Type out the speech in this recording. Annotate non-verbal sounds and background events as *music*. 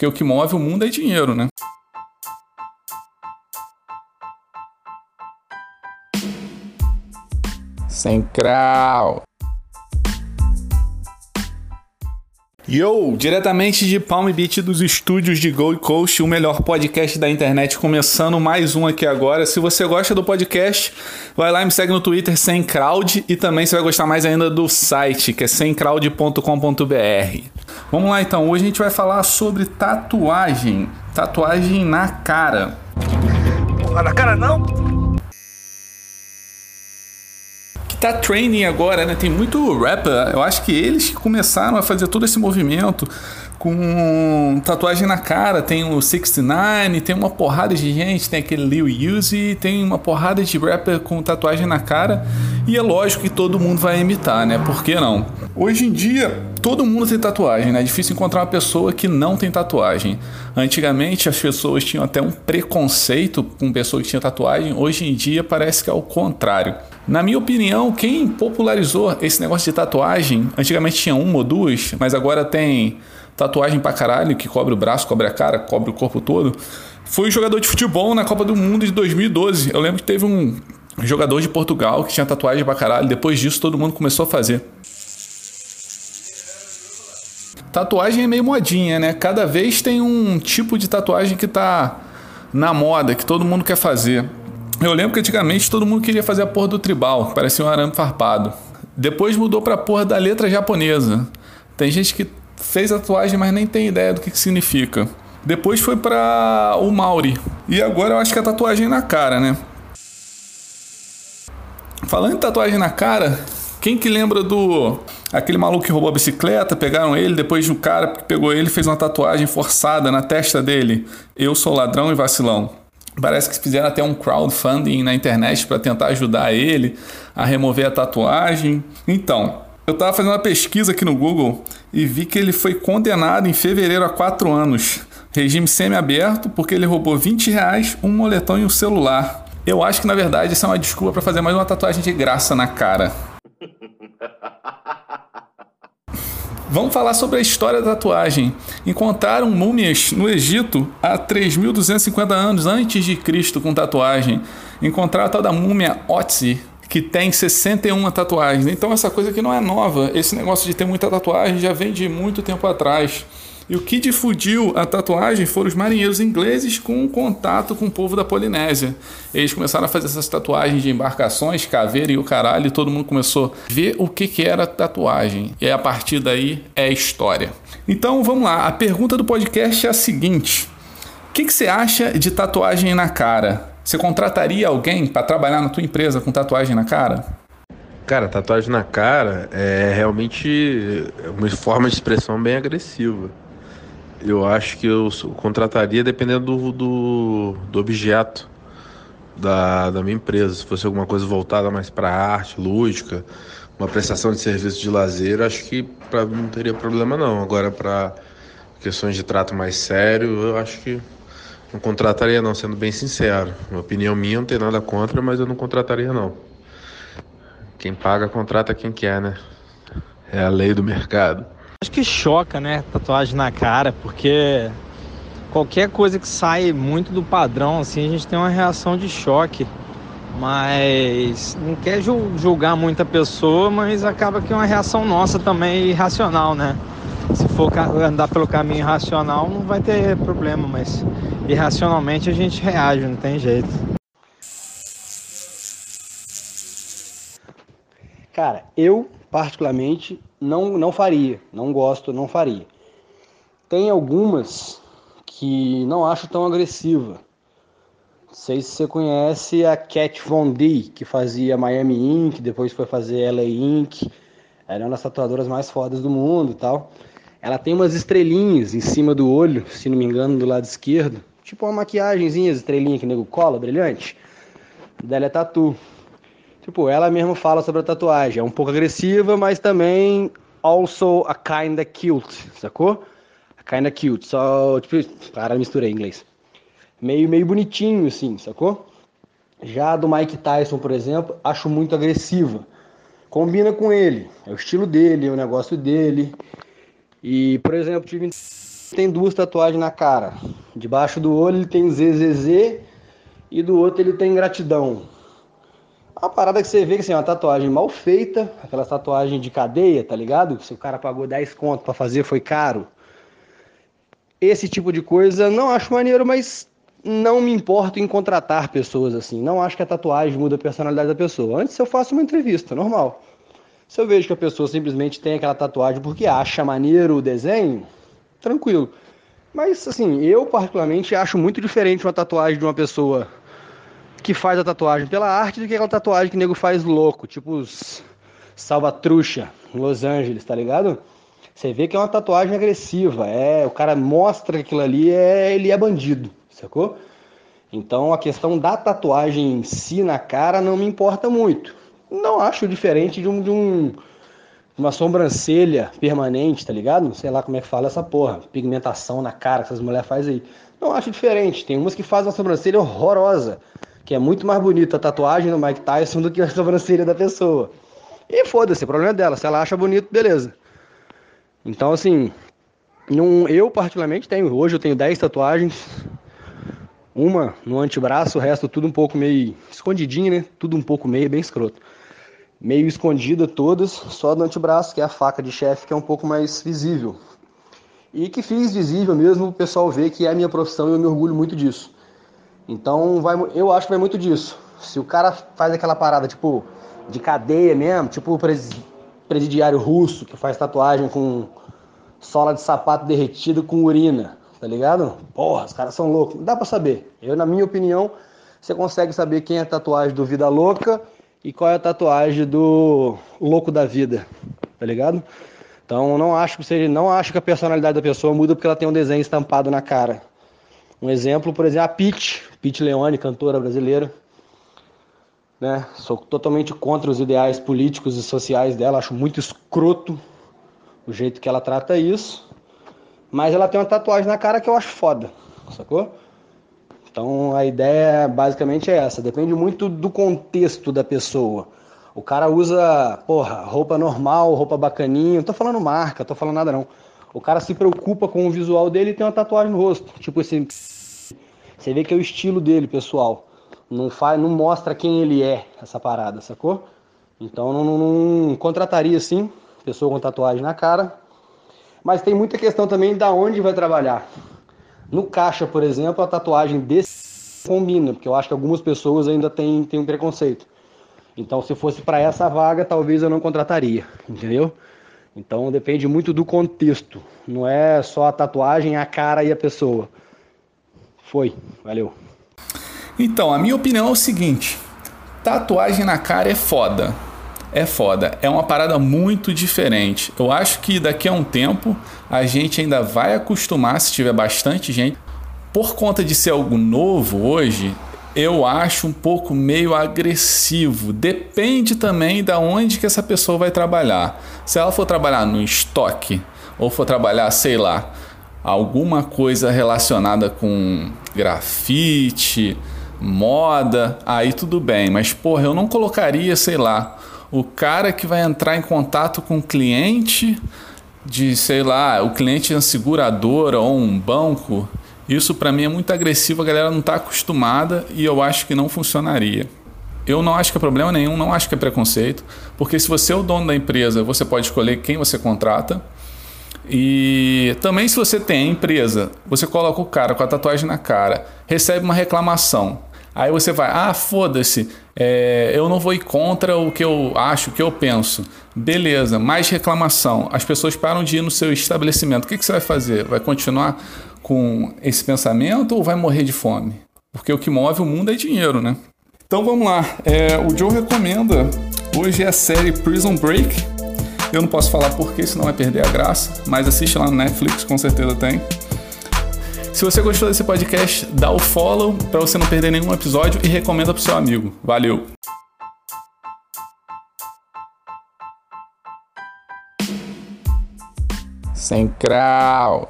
Porque o que move o mundo é dinheiro, né? Sem crau. Yo, diretamente de Palm Beach dos estúdios de Gold Coast, o melhor podcast da internet, começando mais um aqui agora. Se você gosta do podcast, vai lá e me segue no Twitter sem crowd e também você vai gostar mais ainda do site, que é semcrowd.com.br. Vamos lá então, hoje a gente vai falar sobre tatuagem, tatuagem na cara. Porra, na cara não? Tá training agora, né? Tem muito rapper. Eu acho que eles que começaram a fazer todo esse movimento com tatuagem na cara. Tem o 69, tem uma porrada de gente, tem aquele Lil Uzi, tem uma porrada de rapper com tatuagem na cara. E é lógico que todo mundo vai imitar, né? Por que não? Hoje em dia, todo mundo tem tatuagem, né? É difícil encontrar uma pessoa que não tem tatuagem. Antigamente as pessoas tinham até um preconceito com pessoas que tinham tatuagem, hoje em dia parece que é o contrário. Na minha opinião, quem popularizou esse negócio de tatuagem, antigamente tinha uma ou duas, mas agora tem tatuagem pra caralho, que cobre o braço, cobre a cara, cobre o corpo todo, foi jogador de futebol na Copa do Mundo de 2012. Eu lembro que teve um jogador de Portugal que tinha tatuagem pra caralho, depois disso todo mundo começou a fazer. Tatuagem é meio modinha, né? Cada vez tem um tipo de tatuagem que tá na moda, que todo mundo quer fazer. Eu lembro que antigamente todo mundo queria fazer a porra do tribal, parecia um arame farpado. Depois mudou pra porra da letra japonesa. Tem gente que fez a tatuagem, mas nem tem ideia do que, que significa. Depois foi para o Maori. E agora eu acho que a tatuagem é na cara, né? Falando em tatuagem na cara, quem que lembra do aquele maluco que roubou a bicicleta, pegaram ele, depois um cara que pegou ele fez uma tatuagem forçada na testa dele. Eu sou ladrão e vacilão. Parece que fizeram até um crowdfunding na internet para tentar ajudar ele a remover a tatuagem. Então, eu estava fazendo uma pesquisa aqui no Google e vi que ele foi condenado em fevereiro a quatro anos. Regime semi-aberto porque ele roubou 20 reais, um moletom e um celular. Eu acho que na verdade isso é uma desculpa para fazer mais uma tatuagem de graça na cara. *laughs* Vamos falar sobre a história da tatuagem. Encontraram múmias no Egito há 3.250 anos antes de Cristo com tatuagem. Encontraram a tal da múmia Otzi, que tem 61 tatuagens. Então essa coisa que não é nova. Esse negócio de ter muita tatuagem já vem de muito tempo atrás. E o que difundiu a tatuagem foram os marinheiros ingleses com contato com o povo da Polinésia. Eles começaram a fazer essas tatuagens de embarcações, caveira e o caralho, e todo mundo começou a ver o que, que era tatuagem. E a partir daí é história. Então vamos lá, a pergunta do podcast é a seguinte: O que, que você acha de tatuagem na cara? Você contrataria alguém para trabalhar na tua empresa com tatuagem na cara? Cara, tatuagem na cara é realmente uma forma de expressão bem agressiva. Eu acho que eu contrataria dependendo do, do, do objeto da, da minha empresa. Se fosse alguma coisa voltada mais para arte, lúdica, uma prestação de serviço de lazer, acho que pra, não teria problema não. Agora, para questões de trato mais sério, eu acho que não contrataria não, sendo bem sincero. Uma opinião minha, não tem nada contra, mas eu não contrataria não. Quem paga, contrata quem quer, né? É a lei do mercado. Acho que choca, né? Tatuagem na cara, porque qualquer coisa que sai muito do padrão, assim, a gente tem uma reação de choque. Mas não quer julgar muita pessoa, mas acaba que é uma reação nossa também irracional, né? Se for andar pelo caminho racional, não vai ter problema, mas irracionalmente a gente reage, não tem jeito. Cara, eu particularmente não, não faria, não gosto, não faria. Tem algumas que não acho tão agressiva. Não sei se você conhece a Cat Von D, que fazia Miami Ink, depois foi fazer LA Ink. Ela é uma das tatuadoras mais fodas do mundo tal. Ela tem umas estrelinhas em cima do olho, se não me engano, do lado esquerdo. Tipo uma maquiagemzinha, estrelinha que nego cola, brilhante. Dela é tatu. Tipo, ela mesma fala sobre a tatuagem. É um pouco agressiva, mas também also a kinda cute, sacou? A kinda cute. Só, tipo, cara, misturei em inglês. Meio, meio bonitinho, assim, sacou? Já a do Mike Tyson, por exemplo, acho muito agressiva. Combina com ele. É o estilo dele, é o negócio dele. E, por exemplo, tive tem duas tatuagens na cara. Debaixo do olho ele tem ZZZ e do outro ele tem gratidão. A parada que você vê que assim, é uma tatuagem mal feita, aquela tatuagem de cadeia, tá ligado? Se o cara pagou 10 conto para fazer, foi caro. Esse tipo de coisa não acho maneiro, mas não me importo em contratar pessoas assim. Não acho que a tatuagem muda a personalidade da pessoa. Antes eu faço uma entrevista, normal. Se eu vejo que a pessoa simplesmente tem aquela tatuagem porque acha maneiro o desenho, tranquilo. Mas assim, eu particularmente acho muito diferente uma tatuagem de uma pessoa que faz a tatuagem pela arte do que aquela tatuagem que o nego faz louco, tipo os salva-truxa em Los Angeles, tá ligado? Você vê que é uma tatuagem agressiva, é, o cara mostra que aquilo ali é, ele é bandido, sacou? Então a questão da tatuagem em si na cara não me importa muito. Não acho diferente de um, de um uma sobrancelha permanente, tá ligado? Sei lá como é que fala essa porra, pigmentação na cara que essas mulheres fazem aí. Não acho diferente. Tem umas que fazem uma sobrancelha horrorosa que é muito mais bonita a tatuagem do Mike Tyson do que a sobrancelha da pessoa. E foda-se, o problema é dela. Se ela acha bonito, beleza. Então, assim, eu particularmente tenho. Hoje eu tenho 10 tatuagens. Uma no antebraço, o resto tudo um pouco meio escondidinho, né? Tudo um pouco meio, bem escroto. Meio escondida todas, só do antebraço, que é a faca de chefe, que é um pouco mais visível. E que fiz visível mesmo, o pessoal vê que é a minha profissão e eu me orgulho muito disso. Então, vai, eu acho que vai muito disso. Se o cara faz aquela parada, tipo, de cadeia mesmo, tipo o presidiário russo, que faz tatuagem com sola de sapato derretido com urina, tá ligado? Porra, os caras são loucos. Dá pra saber. Eu, na minha opinião, você consegue saber quem é tatuagem do Vida Louca e qual é a tatuagem do Louco da Vida, tá ligado? Então, não acho que seja, não acho que a personalidade da pessoa muda porque ela tem um desenho estampado na cara. Um exemplo, por exemplo, a Pete, Pete Leone, cantora brasileira. Né? Sou totalmente contra os ideais políticos e sociais dela, acho muito escroto o jeito que ela trata isso. Mas ela tem uma tatuagem na cara que eu acho foda, sacou? Então a ideia basicamente é essa, depende muito do contexto da pessoa. O cara usa, porra, roupa normal, roupa bacaninha, não tô falando marca, tô falando nada não. O cara se preocupa com o visual dele e tem uma tatuagem no rosto. Tipo esse. Você vê que é o estilo dele, pessoal. Não, faz, não mostra quem ele é, essa parada, sacou? Então não, não, não contrataria assim, pessoa com tatuagem na cara. Mas tem muita questão também da onde vai trabalhar. No caixa, por exemplo, a tatuagem desse combina, porque eu acho que algumas pessoas ainda têm, têm um preconceito. Então, se fosse para essa vaga, talvez eu não contrataria, entendeu? Então depende muito do contexto. Não é só a tatuagem, a cara e a pessoa. Foi, valeu. Então, a minha opinião é o seguinte: tatuagem na cara é foda. É foda. É uma parada muito diferente. Eu acho que daqui a um tempo a gente ainda vai acostumar, se tiver bastante gente. Por conta de ser algo novo hoje, eu acho um pouco meio agressivo. Depende também da onde que essa pessoa vai trabalhar. Se ela for trabalhar no estoque ou for trabalhar, sei lá, alguma coisa relacionada com grafite, moda, aí tudo bem. Mas porra, eu não colocaria, sei lá, o cara que vai entrar em contato com o cliente de, sei lá, o cliente de uma seguradora ou um banco isso para mim é muito agressivo, a galera não está acostumada e eu acho que não funcionaria. Eu não acho que é problema nenhum, não acho que é preconceito, porque se você é o dono da empresa, você pode escolher quem você contrata. E também se você tem a empresa, você coloca o cara com a tatuagem na cara, recebe uma reclamação. Aí você vai, ah, foda-se, é, eu não vou ir contra o que eu acho, o que eu penso. Beleza, mais reclamação. As pessoas param de ir no seu estabelecimento. O que, que você vai fazer? Vai continuar com esse pensamento ou vai morrer de fome? Porque o que move o mundo é dinheiro, né? Então vamos lá. É, o Joe recomenda. Hoje é a série Prison Break. Eu não posso falar porquê, senão vai perder a graça. Mas assiste lá no Netflix, com certeza tem. Se você gostou desse podcast, dá o follow para você não perder nenhum episódio e recomenda pro seu amigo. Valeu! Crau.